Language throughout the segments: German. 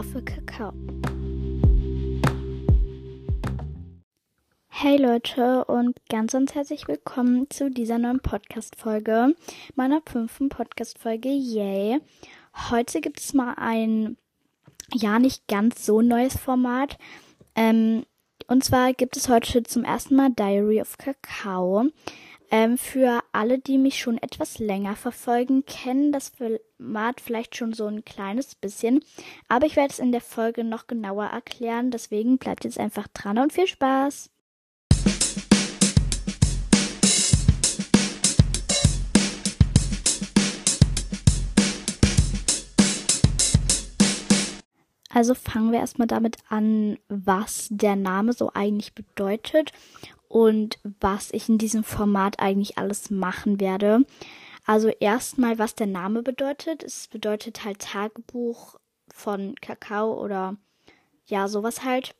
of a Kakao. Hey Leute und ganz, ganz herzlich willkommen zu dieser neuen Podcast-Folge, meiner fünften Podcast-Folge, yay. Heute gibt es mal ein, ja, nicht ganz so neues Format. Ähm, und zwar gibt es heute zum ersten Mal Diary of Kakao. Ähm, für alle, die mich schon etwas länger verfolgen, kennen das Format vielleicht schon so ein kleines bisschen. Aber ich werde es in der Folge noch genauer erklären. Deswegen bleibt jetzt einfach dran und viel Spaß. Also fangen wir erstmal damit an, was der Name so eigentlich bedeutet und was ich in diesem Format eigentlich alles machen werde. Also erstmal, was der Name bedeutet. Es bedeutet halt Tagebuch von Kakao oder ja, sowas halt.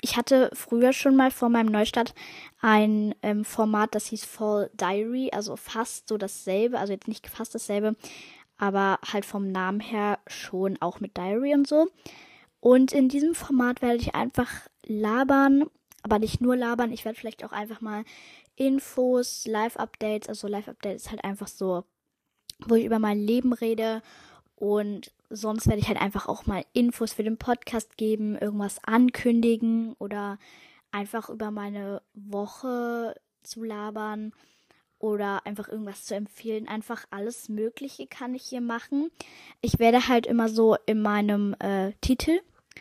Ich hatte früher schon mal vor meinem Neustart ein ähm, Format, das hieß Fall Diary, also fast so dasselbe, also jetzt nicht fast dasselbe, aber halt vom Namen her schon auch mit Diary und so. Und in diesem Format werde ich einfach labern aber nicht nur labern. Ich werde vielleicht auch einfach mal Infos, Live-Updates, also Live-Updates ist halt einfach so, wo ich über mein Leben rede und sonst werde ich halt einfach auch mal Infos für den Podcast geben, irgendwas ankündigen oder einfach über meine Woche zu labern oder einfach irgendwas zu empfehlen. Einfach alles Mögliche kann ich hier machen. Ich werde halt immer so in meinem äh, Titel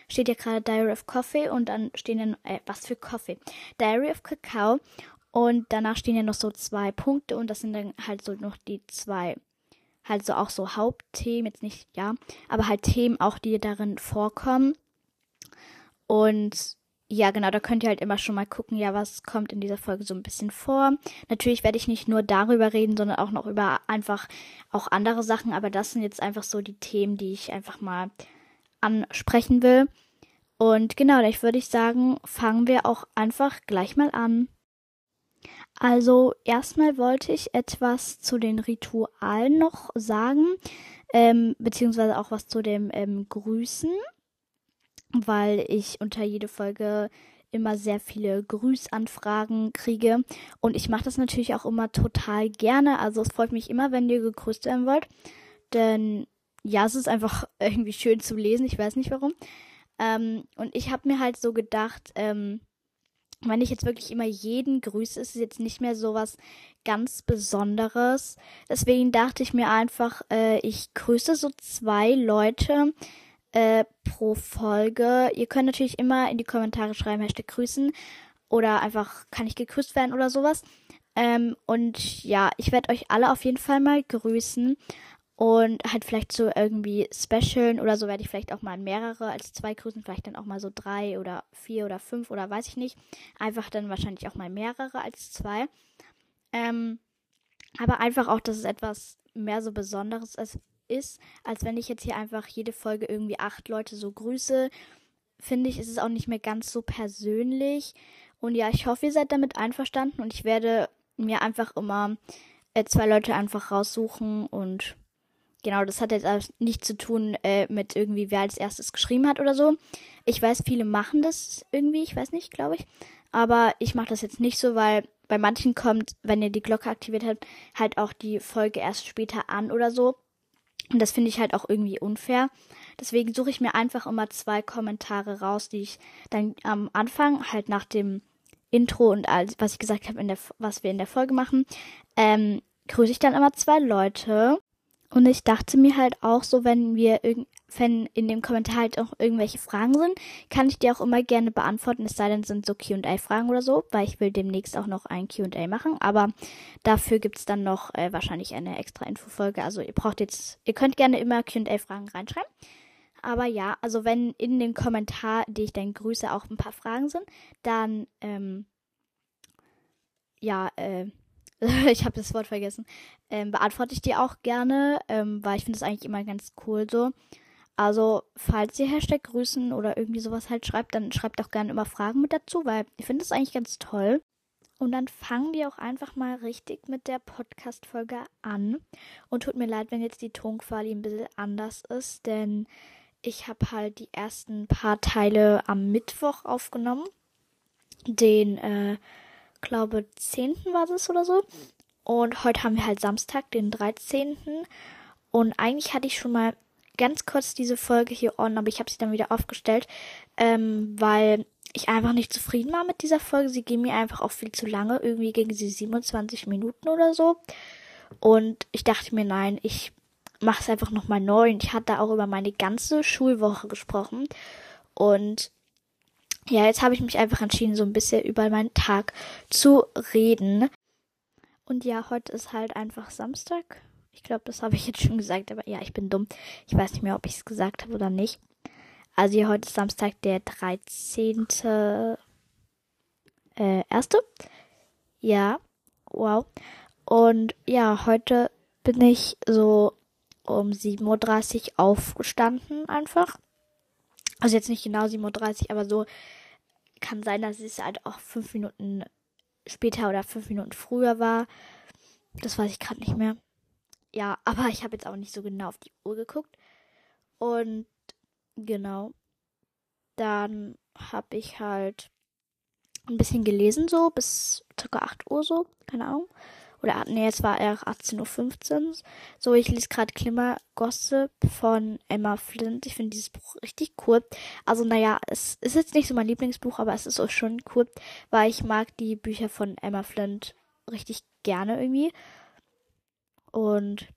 steht ja gerade Diary of Coffee und dann stehen dann, äh, was für Coffee? Diary of Kakao und danach stehen ja noch so zwei Punkte und das sind dann halt so noch die zwei, halt so auch so Hauptthemen, jetzt nicht, ja, aber halt Themen auch, die darin vorkommen. Und ja, genau, da könnt ihr halt immer schon mal gucken, ja, was kommt in dieser Folge so ein bisschen vor. Natürlich werde ich nicht nur darüber reden, sondern auch noch über einfach auch andere Sachen, aber das sind jetzt einfach so die Themen, die ich einfach mal ansprechen will. Und genau, ich würde ich sagen, fangen wir auch einfach gleich mal an. Also erstmal wollte ich etwas zu den Ritualen noch sagen, ähm, beziehungsweise auch was zu dem ähm, Grüßen, weil ich unter jede Folge immer sehr viele Grüßanfragen kriege und ich mache das natürlich auch immer total gerne. Also es freut mich immer, wenn ihr gegrüßt werden wollt, denn ja, es ist einfach irgendwie schön zu lesen. Ich weiß nicht warum. Ähm, und ich habe mir halt so gedacht, ähm, wenn ich jetzt wirklich immer jeden grüße, ist es jetzt nicht mehr so was ganz Besonderes. Deswegen dachte ich mir einfach, äh, ich grüße so zwei Leute äh, pro Folge. Ihr könnt natürlich immer in die Kommentare schreiben, Hashtag grüßen. Oder einfach, kann ich gegrüßt werden oder sowas. Ähm, und ja, ich werde euch alle auf jeden Fall mal grüßen. Und halt vielleicht so irgendwie Specialen oder so werde ich vielleicht auch mal mehrere als zwei grüßen, vielleicht dann auch mal so drei oder vier oder fünf oder weiß ich nicht. Einfach dann wahrscheinlich auch mal mehrere als zwei. Ähm, aber einfach auch, dass es etwas mehr so Besonderes ist, als wenn ich jetzt hier einfach jede Folge irgendwie acht Leute so grüße. Finde ich, ist es auch nicht mehr ganz so persönlich. Und ja, ich hoffe, ihr seid damit einverstanden und ich werde mir einfach immer äh, zwei Leute einfach raussuchen und Genau, das hat jetzt also nichts zu tun äh, mit irgendwie, wer als erstes geschrieben hat oder so. Ich weiß, viele machen das irgendwie, ich weiß nicht, glaube ich. Aber ich mache das jetzt nicht so, weil bei manchen kommt, wenn ihr die Glocke aktiviert habt, halt auch die Folge erst später an oder so. Und das finde ich halt auch irgendwie unfair. Deswegen suche ich mir einfach immer zwei Kommentare raus, die ich dann am Anfang halt nach dem Intro und alles, was ich gesagt habe, was wir in der Folge machen, ähm, grüße ich dann immer zwei Leute und ich dachte mir halt auch so, wenn wir wenn in dem Kommentar halt auch irgendwelche Fragen sind, kann ich die auch immer gerne beantworten, es sei denn, sind so QA-Fragen oder so, weil ich will demnächst auch noch ein QA machen. Aber dafür gibt's dann noch äh, wahrscheinlich eine extra Infofolge. Also ihr braucht jetzt, ihr könnt gerne immer QA-Fragen reinschreiben. Aber ja, also wenn in dem Kommentar, die ich dann grüße, auch ein paar Fragen sind, dann ähm, ja, äh, ich habe das Wort vergessen, ähm, beantworte ich die auch gerne, ähm, weil ich finde es eigentlich immer ganz cool so. Also, falls ihr Hashtag grüßen oder irgendwie sowas halt schreibt, dann schreibt auch gerne immer Fragen mit dazu, weil ich finde es eigentlich ganz toll. Und dann fangen wir auch einfach mal richtig mit der Podcast-Folge an. Und tut mir leid, wenn jetzt die Tonqualität ein bisschen anders ist, denn ich habe halt die ersten paar Teile am Mittwoch aufgenommen. Den, äh, glaube, 10. war das oder so. Und heute haben wir halt Samstag, den 13. Und eigentlich hatte ich schon mal ganz kurz diese Folge hier on, aber ich habe sie dann wieder aufgestellt, ähm, weil ich einfach nicht zufrieden war mit dieser Folge. Sie ging mir einfach auch viel zu lange. Irgendwie ging sie 27 Minuten oder so. Und ich dachte mir, nein, ich mache es einfach nochmal neu. Und ich hatte auch über meine ganze Schulwoche gesprochen. Und ja, jetzt habe ich mich einfach entschieden, so ein bisschen über meinen Tag zu reden. Und ja, heute ist halt einfach Samstag. Ich glaube, das habe ich jetzt schon gesagt, aber ja, ich bin dumm. Ich weiß nicht mehr, ob ich es gesagt habe oder nicht. Also hier heute ist Samstag, der 13. Äh, erste. Ja, wow. Und ja, heute bin ich so um 7.30 Uhr aufgestanden einfach. Also jetzt nicht genau 7.30 Uhr, aber so kann sein, dass es halt auch fünf Minuten später oder fünf Minuten früher war. Das weiß ich gerade nicht mehr. Ja, aber ich habe jetzt auch nicht so genau auf die Uhr geguckt. Und Genau. Dann habe ich halt ein bisschen gelesen, so bis ca. 8 Uhr so, keine Ahnung. Oder nee, es war eher 18.15 Uhr. So, ich lese gerade Klimmer Gossip von Emma Flint. Ich finde dieses Buch richtig cool. Also, naja, es ist jetzt nicht so mein Lieblingsbuch, aber es ist auch schon cool, weil ich mag die Bücher von Emma Flint richtig gerne irgendwie. Und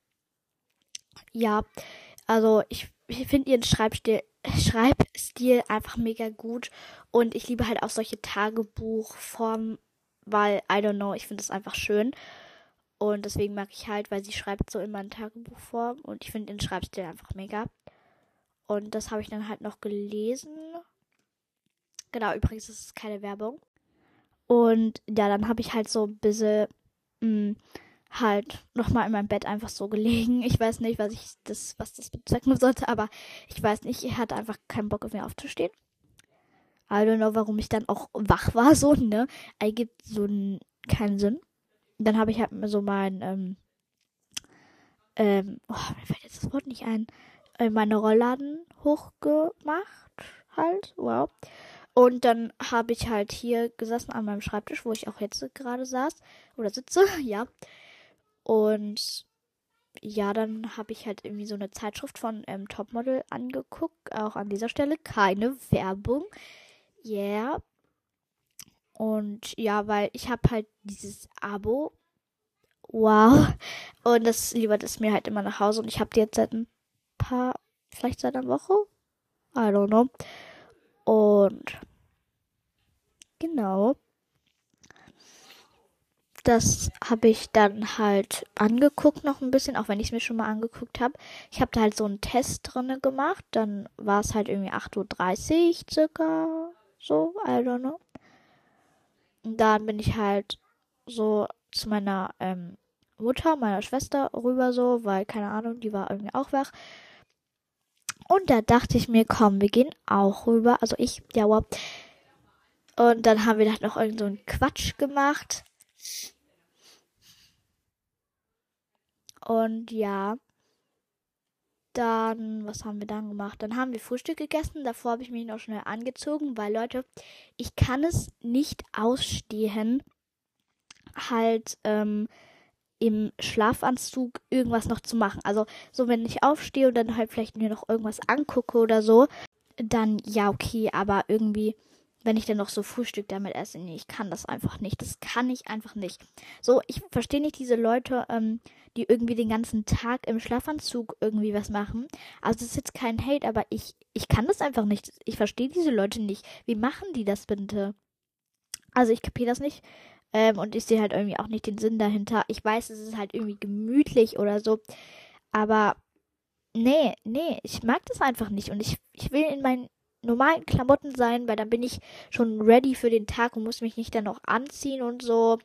ja, also ich ich finde ihren Schreibstil, Schreibstil einfach mega gut und ich liebe halt auch solche Tagebuchformen, weil, I don't know, ich finde es einfach schön. Und deswegen mag ich halt, weil sie schreibt so immer in Tagebuchform und ich finde den Schreibstil einfach mega. Und das habe ich dann halt noch gelesen. Genau, übrigens ist es keine Werbung. Und ja, dann habe ich halt so ein bisschen mh, mm, halt nochmal in meinem Bett einfach so gelegen. Ich weiß nicht, was ich das, was das bezwecken sollte, aber ich weiß nicht, ich hatte einfach keinen Bock auf mir aufzustehen. I don't know, warum ich dann auch wach war, so, ne? Ergibt so keinen Sinn. Dann habe ich halt so mein, ähm, ähm, oh, mir fällt jetzt das Wort nicht ein, äh, meine Rollladen hochgemacht, halt, wow. Und dann habe ich halt hier gesessen an meinem Schreibtisch, wo ich auch jetzt gerade saß oder sitze, ja. Und ja, dann habe ich halt irgendwie so eine Zeitschrift von ähm, Topmodel angeguckt. Auch an dieser Stelle keine Werbung. Yeah. Und ja, weil ich habe halt dieses Abo. Wow. Und das liefert es mir halt immer nach Hause. Und ich habe die jetzt seit ein paar, vielleicht seit einer Woche. I don't know. Und genau das habe ich dann halt angeguckt noch ein bisschen, auch wenn ich es mir schon mal angeguckt habe. Ich habe da halt so einen Test drinne gemacht, dann war es halt irgendwie 8.30 Uhr circa, so, I don't know. Und dann bin ich halt so zu meiner ähm, Mutter, meiner Schwester rüber so, weil, keine Ahnung, die war irgendwie auch wach. Und da dachte ich mir, komm, wir gehen auch rüber. Also ich, ja, wow. Und dann haben wir halt noch irgend so einen Quatsch gemacht. Und ja, dann, was haben wir dann gemacht? Dann haben wir Frühstück gegessen. Davor habe ich mich noch schnell angezogen, weil Leute, ich kann es nicht ausstehen, halt ähm, im Schlafanzug irgendwas noch zu machen. Also so, wenn ich aufstehe und dann halt vielleicht mir noch irgendwas angucke oder so, dann ja okay, aber irgendwie wenn ich dann noch so Frühstück damit esse. Nee, ich kann das einfach nicht. Das kann ich einfach nicht. So, ich verstehe nicht diese Leute, ähm, die irgendwie den ganzen Tag im Schlafanzug irgendwie was machen. Also das ist jetzt kein Hate, aber ich, ich kann das einfach nicht. Ich verstehe diese Leute nicht. Wie machen die das bitte? Also ich kapiere das nicht. Ähm, und ich sehe halt irgendwie auch nicht den Sinn dahinter. Ich weiß, es ist halt irgendwie gemütlich oder so. Aber nee, nee, ich mag das einfach nicht. Und ich, ich will in meinen normalen Klamotten sein, weil dann bin ich schon ready für den Tag und muss mich nicht dann noch anziehen und so.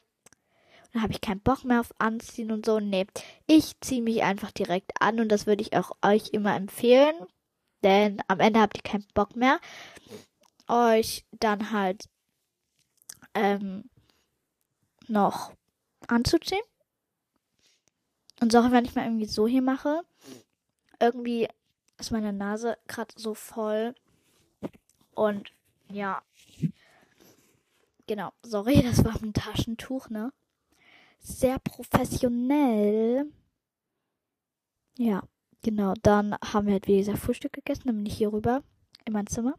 Dann habe ich keinen Bock mehr auf Anziehen und so. Nee, ich ziehe mich einfach direkt an und das würde ich auch euch immer empfehlen. Denn am Ende habt ihr keinen Bock mehr, euch dann halt ähm, noch anzuziehen. Und so, wenn ich mal irgendwie so hier mache, irgendwie ist meine Nase gerade so voll. Und ja. Genau, sorry, das war ein Taschentuch, ne? Sehr professionell. Ja, genau. Dann haben wir halt, wie gesagt, Frühstück gegessen. Dann bin ich hier rüber in mein Zimmer.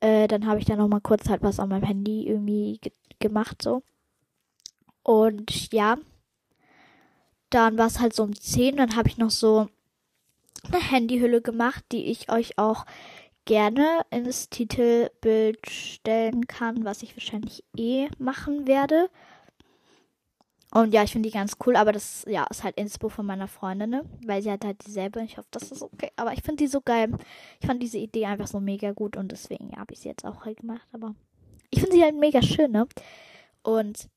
Äh, dann habe ich dann noch mal kurz halt was an meinem Handy irgendwie ge gemacht, so. Und ja, dann war es halt so um 10. Dann habe ich noch so eine Handyhülle gemacht, die ich euch auch gerne ins Titelbild stellen kann, was ich wahrscheinlich eh machen werde. Und ja, ich finde die ganz cool, aber das ja ist halt Inspo von meiner Freundin, ne? weil sie hat halt dieselbe. Ich hoffe, das ist okay. Aber ich finde die so geil. Ich fand diese Idee einfach so mega gut und deswegen ja, habe ich sie jetzt auch halt gemacht. Aber ich finde sie halt mega schön, ne? Und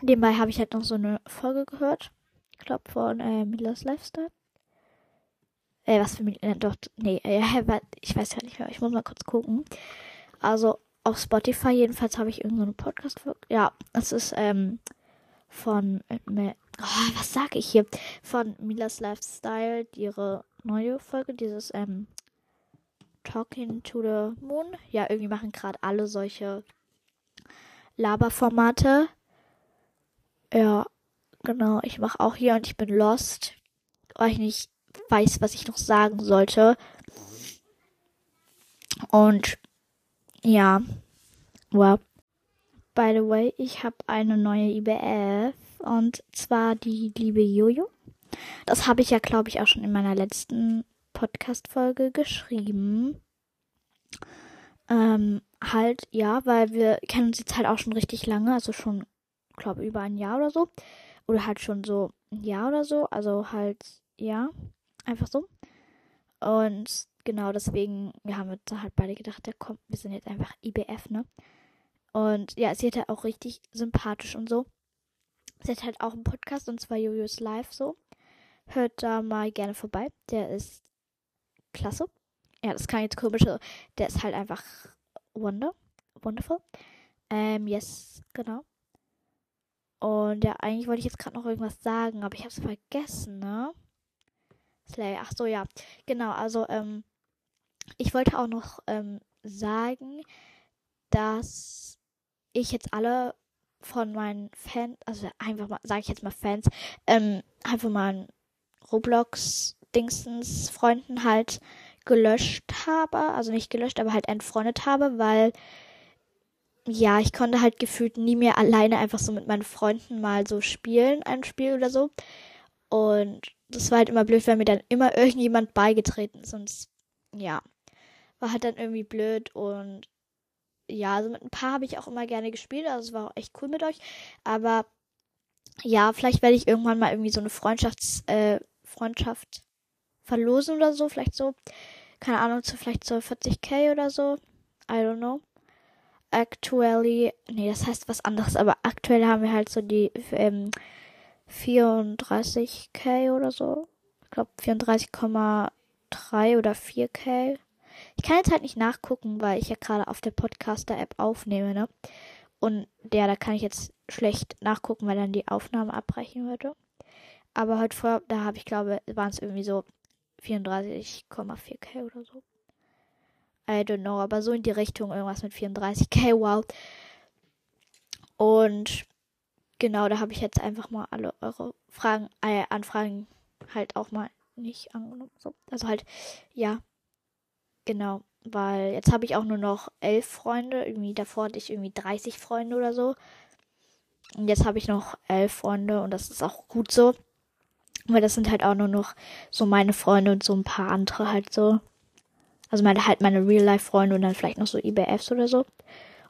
nebenbei habe ich halt noch so eine Folge gehört. Ich glaube von äh, Millers Lifestyle. Äh, was für mich, äh, doch, nee, äh, ich weiß ja nicht mehr. Ich muss mal kurz gucken. Also auf Spotify jedenfalls habe ich irgendeine so Podcast-Folge. Ja, das ist, ähm, von, äh, oh, was sage ich hier? Von Milas Lifestyle, ihre neue Folge, dieses ähm, Talking to the Moon. Ja, irgendwie machen gerade alle solche Laberformate. Ja, genau. Ich mache auch hier und ich bin lost, ich nicht weiß, was ich noch sagen sollte. Und ja, wow. By the way, ich habe eine neue IBF und zwar die liebe Jojo. Das habe ich ja, glaube ich, auch schon in meiner letzten Podcast-Folge geschrieben. Ähm, halt, ja, weil wir kennen uns jetzt halt auch schon richtig lange, also schon, glaube über ein Jahr oder so. Oder halt schon so ein Jahr oder so. Also halt, ja, einfach so. Und genau deswegen, wir haben uns halt beide gedacht, der kommt, wir sind jetzt einfach IBF, ne? Und ja, sie hat halt auch richtig sympathisch und so. Sie hat halt auch einen Podcast und zwar Jojos Live so. Hört da mal gerne vorbei. Der ist klasse. Ja, das kann jetzt komisch. Der ist halt einfach wonder. Wonderful. Ähm, yes, genau. Und ja, eigentlich wollte ich jetzt gerade noch irgendwas sagen, aber ich habe es vergessen, ne? Slay. Ach so, ja. Genau, also, ähm, ich wollte auch noch ähm, sagen, dass ich jetzt alle von meinen Fans, also einfach mal, sage ich jetzt mal Fans, ähm, einfach mal Roblox-Dingsens Freunden halt gelöscht habe, also nicht gelöscht, aber halt entfreundet habe, weil ja, ich konnte halt gefühlt nie mehr alleine einfach so mit meinen Freunden mal so spielen, ein Spiel oder so. Und das war halt immer blöd, weil mir dann immer irgendjemand beigetreten ist. Und ja, war halt dann irgendwie blöd und ja, also mit ein paar habe ich auch immer gerne gespielt. Also es war auch echt cool mit euch. Aber ja, vielleicht werde ich irgendwann mal irgendwie so eine Freundschafts, äh, Freundschaft verlosen oder so. Vielleicht so, keine Ahnung, zu vielleicht so 40k oder so. I don't know. Actually, nee, das heißt was anderes, aber aktuell haben wir halt so die ähm, 34k oder so. Ich glaube 34,3 oder 4k. Ich kann jetzt halt nicht nachgucken, weil ich ja gerade auf der Podcaster-App aufnehme, ne? Und der, da kann ich jetzt schlecht nachgucken, weil dann die Aufnahme abbrechen würde. Aber heute vor, da habe ich glaube, waren es irgendwie so 34,4k oder so. I don't know, aber so in die Richtung irgendwas mit 34k, wow. Und genau, da habe ich jetzt einfach mal alle eure Fragen, äh, Anfragen halt auch mal nicht angenommen. So. Also halt, ja, Genau, weil jetzt habe ich auch nur noch elf Freunde. Irgendwie davor hatte ich irgendwie 30 Freunde oder so. Und jetzt habe ich noch elf Freunde und das ist auch gut so. Weil das sind halt auch nur noch so meine Freunde und so ein paar andere halt so. Also meine halt meine Real-Life-Freunde und dann vielleicht noch so IBFs oder so.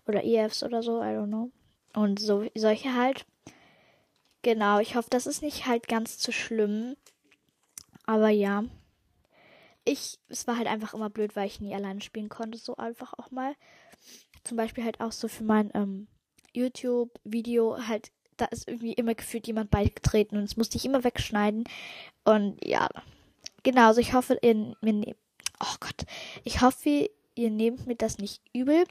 Oder EFs oder so, I don't know. Und so solche halt. Genau, ich hoffe, das ist nicht halt ganz zu schlimm. Aber ja ich, es war halt einfach immer blöd, weil ich nie alleine spielen konnte, so einfach auch mal. Zum Beispiel halt auch so für mein ähm, YouTube-Video halt, da ist irgendwie immer gefühlt jemand beigetreten und das musste ich immer wegschneiden. Und ja, genau, also ich hoffe, ihr, mir nehmt, oh Gott, ich hoffe, ihr nehmt mir das nicht übel,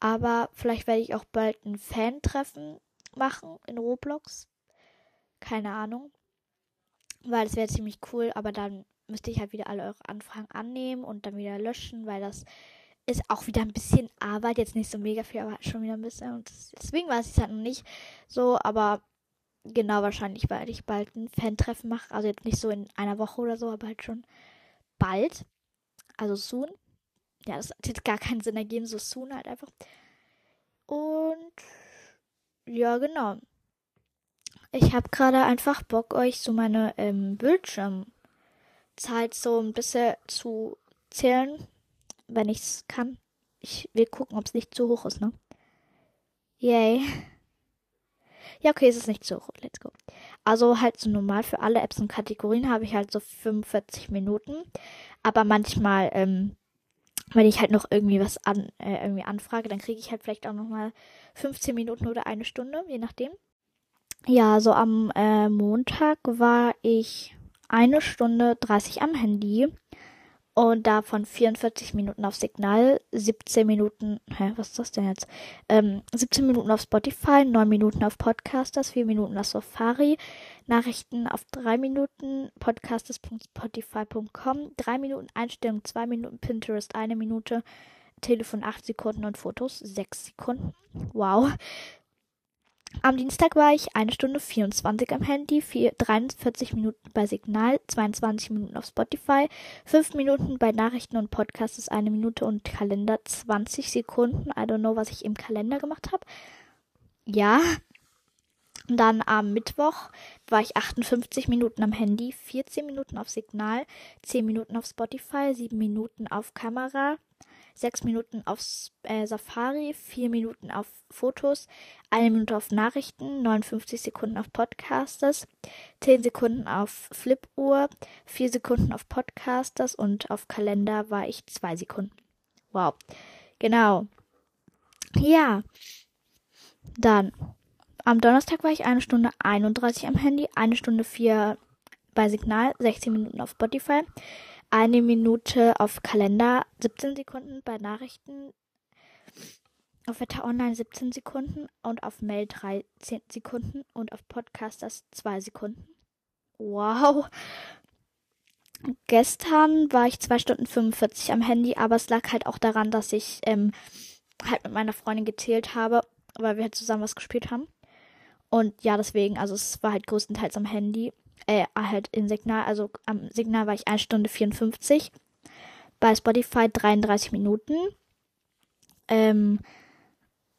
aber vielleicht werde ich auch bald ein Fan-Treffen machen in Roblox. Keine Ahnung. weil es wäre ziemlich cool, aber dann müsste ich halt wieder alle eure Anfragen annehmen und dann wieder löschen, weil das ist auch wieder ein bisschen Arbeit, jetzt nicht so mega viel, aber schon wieder ein bisschen. Und deswegen weiß ich es halt noch nicht so, aber genau wahrscheinlich, weil ich bald ein Fan-Treffen mache. Also jetzt nicht so in einer Woche oder so, aber halt schon bald. Also soon. Ja, das hat jetzt gar keinen Sinn ergeben, so soon halt einfach. Und ja, genau. Ich habe gerade einfach Bock, euch so meine ähm, Bildschirmzeit so ein bisschen zu zählen, wenn ich es kann. Ich will gucken, ob es nicht zu hoch ist, ne? Yay. Ja, okay, es ist nicht zu hoch. Let's go. Also halt so normal für alle Apps und Kategorien habe ich halt so 45 Minuten. Aber manchmal, ähm, wenn ich halt noch irgendwie was an, äh, irgendwie anfrage, dann kriege ich halt vielleicht auch nochmal 15 Minuten oder eine Stunde, je nachdem. Ja, so am äh, Montag war ich eine Stunde 30 am Handy und davon 44 Minuten auf Signal, 17 Minuten, hä, was ist das denn jetzt? Ähm, 17 Minuten auf Spotify, 9 Minuten auf Podcasters, 4 Minuten auf Safari, Nachrichten auf 3 Minuten, podcasters.spotify.com, 3 Minuten Einstellung, 2 Minuten Pinterest, 1 Minute, Telefon 8 Sekunden und Fotos 6 Sekunden. Wow. Am Dienstag war ich eine Stunde 24 am Handy, 4, 43 Minuten bei Signal, 22 Minuten auf Spotify, 5 Minuten bei Nachrichten und Podcasts ist eine Minute und Kalender 20 Sekunden. I don't know, was ich im Kalender gemacht habe. Ja. Dann am Mittwoch war ich 58 Minuten am Handy, 14 Minuten auf Signal, 10 Minuten auf Spotify, 7 Minuten auf Kamera, 6 Minuten auf äh, Safari, 4 Minuten auf Fotos, 1 Minute auf Nachrichten, 59 Sekunden auf Podcasters, 10 Sekunden auf Flipuhr, 4 Sekunden auf Podcasters und auf Kalender war ich 2 Sekunden. Wow. Genau. Ja. Dann. Am Donnerstag war ich eine Stunde 31 am Handy, eine Stunde 4 bei Signal, 16 Minuten auf Spotify, eine Minute auf Kalender, 17 Sekunden bei Nachrichten, auf Wetter Online 17 Sekunden und auf Mail 13 Sekunden und auf Podcasters 2 Sekunden. Wow. Gestern war ich 2 Stunden 45 am Handy, aber es lag halt auch daran, dass ich ähm, halt mit meiner Freundin gezählt habe, weil wir halt zusammen was gespielt haben. Und ja, deswegen, also es war halt größtenteils am Handy äh, halt in Signal, also am Signal war ich 1 Stunde 54. Bei Spotify 33 Minuten. Ähm,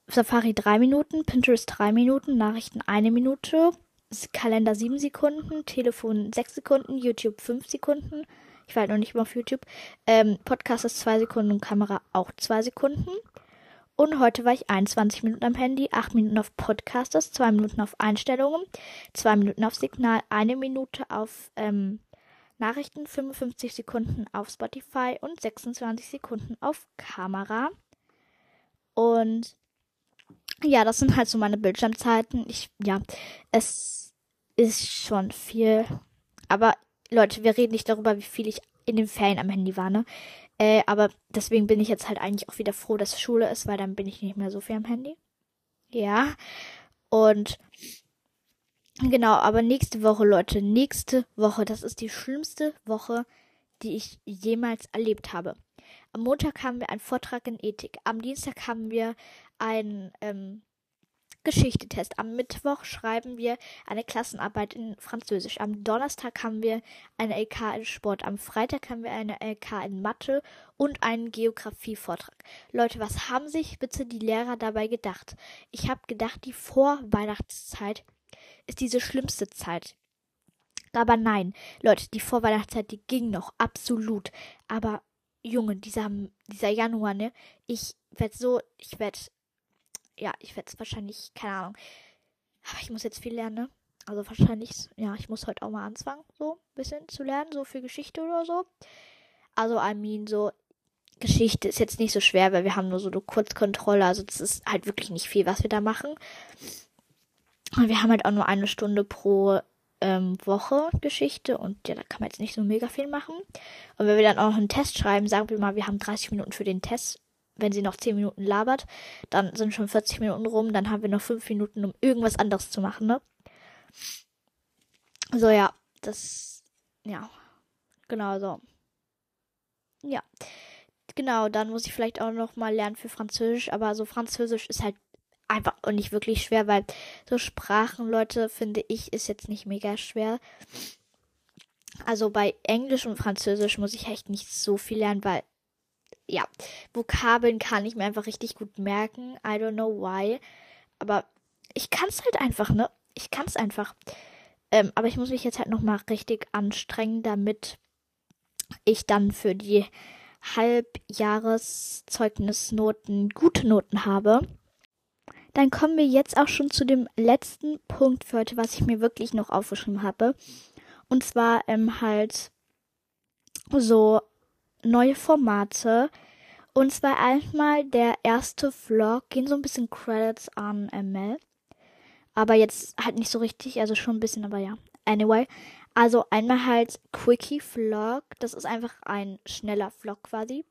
Safari 3 Minuten, Pinterest 3 Minuten, Nachrichten 1 Minute, Kalender 7 Sekunden, Telefon 6 Sekunden, YouTube 5 Sekunden. Ich war halt noch nicht immer auf YouTube. Ähm, Podcast ist 2 Sekunden und Kamera auch 2 Sekunden. Und heute war ich 21 Minuten am Handy, 8 Minuten auf Podcasters, 2 Minuten auf Einstellungen, 2 Minuten auf Signal, 1 Minute auf ähm, Nachrichten, 55 Sekunden auf Spotify und 26 Sekunden auf Kamera. Und ja, das sind halt so meine Bildschirmzeiten. Ich, ja, es ist schon viel. Aber Leute, wir reden nicht darüber, wie viel ich in den Ferien am Handy war, ne? Äh, aber deswegen bin ich jetzt halt eigentlich auch wieder froh, dass Schule ist, weil dann bin ich nicht mehr so viel am Handy. Ja. Und genau, aber nächste Woche, Leute, nächste Woche, das ist die schlimmste Woche, die ich jemals erlebt habe. Am Montag haben wir einen Vortrag in Ethik. Am Dienstag haben wir ein ähm, Geschichtetest. Am Mittwoch schreiben wir eine Klassenarbeit in Französisch. Am Donnerstag haben wir eine LK in Sport. Am Freitag haben wir eine LK in Mathe und einen Geografievortrag. Leute, was haben sich bitte die Lehrer dabei gedacht? Ich habe gedacht, die Vorweihnachtszeit ist diese schlimmste Zeit. Aber nein, Leute, die Vorweihnachtszeit, die ging noch absolut. Aber Junge, dieser, dieser Januar, ne? Ich werde so, ich werde ja, ich werde es wahrscheinlich, keine Ahnung. Aber ich muss jetzt viel lernen, ne? Also wahrscheinlich, ja, ich muss heute auch mal anfangen, so ein bisschen zu lernen, so für Geschichte oder so. Also, I mean, so, Geschichte ist jetzt nicht so schwer, weil wir haben nur so eine Kurzkontrolle, also das ist halt wirklich nicht viel, was wir da machen. Und wir haben halt auch nur eine Stunde pro ähm, Woche Geschichte und ja, da kann man jetzt nicht so mega viel machen. Und wenn wir dann auch noch einen Test schreiben, sagen wir mal, wir haben 30 Minuten für den Test wenn sie noch 10 Minuten labert, dann sind schon 40 Minuten rum, dann haben wir noch 5 Minuten, um irgendwas anderes zu machen, ne? So, ja. das, ja, genau so. Ja, genau, dann muss ich vielleicht auch noch mal lernen für Französisch, aber so Französisch ist halt einfach und nicht wirklich schwer, weil so Sprachen, Leute, finde ich, ist jetzt nicht mega schwer. Also bei Englisch und Französisch muss ich echt nicht so viel lernen, weil ja, Vokabeln kann ich mir einfach richtig gut merken. I don't know why. Aber ich kann es halt einfach, ne? Ich kann es einfach. Ähm, aber ich muss mich jetzt halt nochmal richtig anstrengen, damit ich dann für die Halbjahreszeugnisnoten gute Noten habe. Dann kommen wir jetzt auch schon zu dem letzten Punkt für heute, was ich mir wirklich noch aufgeschrieben habe. Und zwar ähm, halt so neue Formate. Und zwar einmal der erste Vlog, gehen so ein bisschen Credits an ML. Aber jetzt halt nicht so richtig, also schon ein bisschen, aber ja. Anyway, also einmal halt Quickie Vlog. Das ist einfach ein schneller Vlog quasi.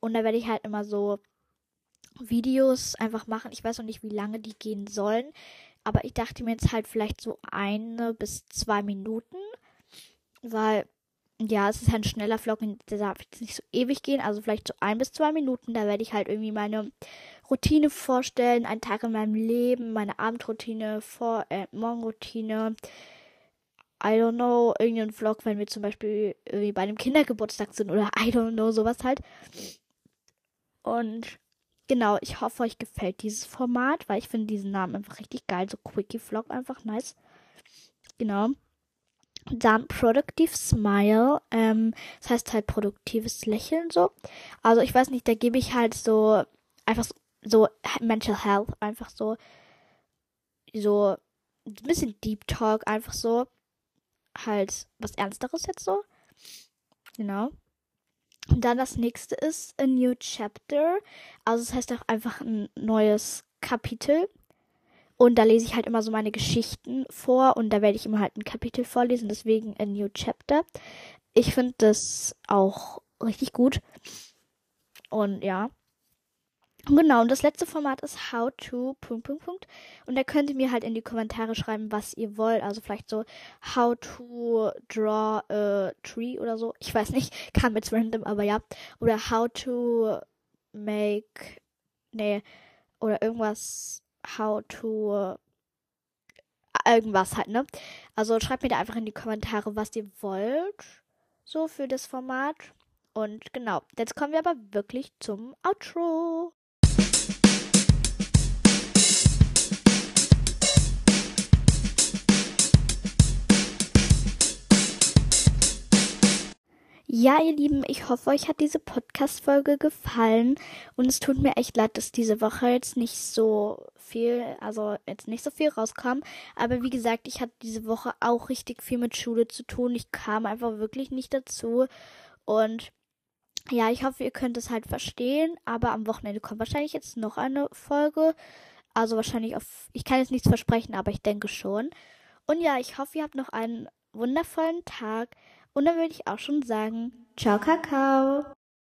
Und da werde ich halt immer so Videos einfach machen. Ich weiß noch nicht, wie lange die gehen sollen. Aber ich dachte mir jetzt halt vielleicht so eine bis zwei Minuten. Weil, ja, es ist halt ein schneller Vlog der darf jetzt nicht so ewig gehen. Also vielleicht so ein bis zwei Minuten. Da werde ich halt irgendwie meine Routine vorstellen. Ein Tag in meinem Leben, meine Abendroutine, vor, äh, Morgenroutine. I don't know, irgendeinen Vlog, wenn wir zum Beispiel irgendwie bei einem Kindergeburtstag sind oder I don't know, sowas halt. Und genau, ich hoffe, euch gefällt dieses Format, weil ich finde diesen Namen einfach richtig geil. So Quickie Vlog einfach nice. Genau. Dann Productive Smile. Ähm, das heißt halt produktives Lächeln so. Also ich weiß nicht, da gebe ich halt so einfach so, so Mental Health, einfach so so ein bisschen Deep Talk, einfach so halt was Ernsteres jetzt so. Genau. Und dann das nächste ist A New Chapter. Also es das heißt auch einfach ein neues Kapitel. Und da lese ich halt immer so meine Geschichten vor und da werde ich immer halt ein Kapitel vorlesen, deswegen A New Chapter. Ich finde das auch richtig gut. Und ja. Genau, und das letzte Format ist How to. Und da könnt ihr mir halt in die Kommentare schreiben, was ihr wollt. Also vielleicht so How to draw a tree oder so. Ich weiß nicht, kam jetzt random, aber ja. Oder How to make. Nee. Oder irgendwas. How to. Irgendwas halt, ne? Also schreibt mir da einfach in die Kommentare, was ihr wollt. So für das Format. Und genau, jetzt kommen wir aber wirklich zum Outro. Ja, ihr Lieben, ich hoffe, euch hat diese Podcast-Folge gefallen. Und es tut mir echt leid, dass diese Woche jetzt nicht so viel, also jetzt nicht so viel rauskam. Aber wie gesagt, ich hatte diese Woche auch richtig viel mit Schule zu tun. Ich kam einfach wirklich nicht dazu. Und ja, ich hoffe, ihr könnt es halt verstehen. Aber am Wochenende kommt wahrscheinlich jetzt noch eine Folge. Also wahrscheinlich auf, ich kann jetzt nichts versprechen, aber ich denke schon. Und ja, ich hoffe, ihr habt noch einen wundervollen Tag. Und dann würde ich auch schon sagen, ciao Kakao.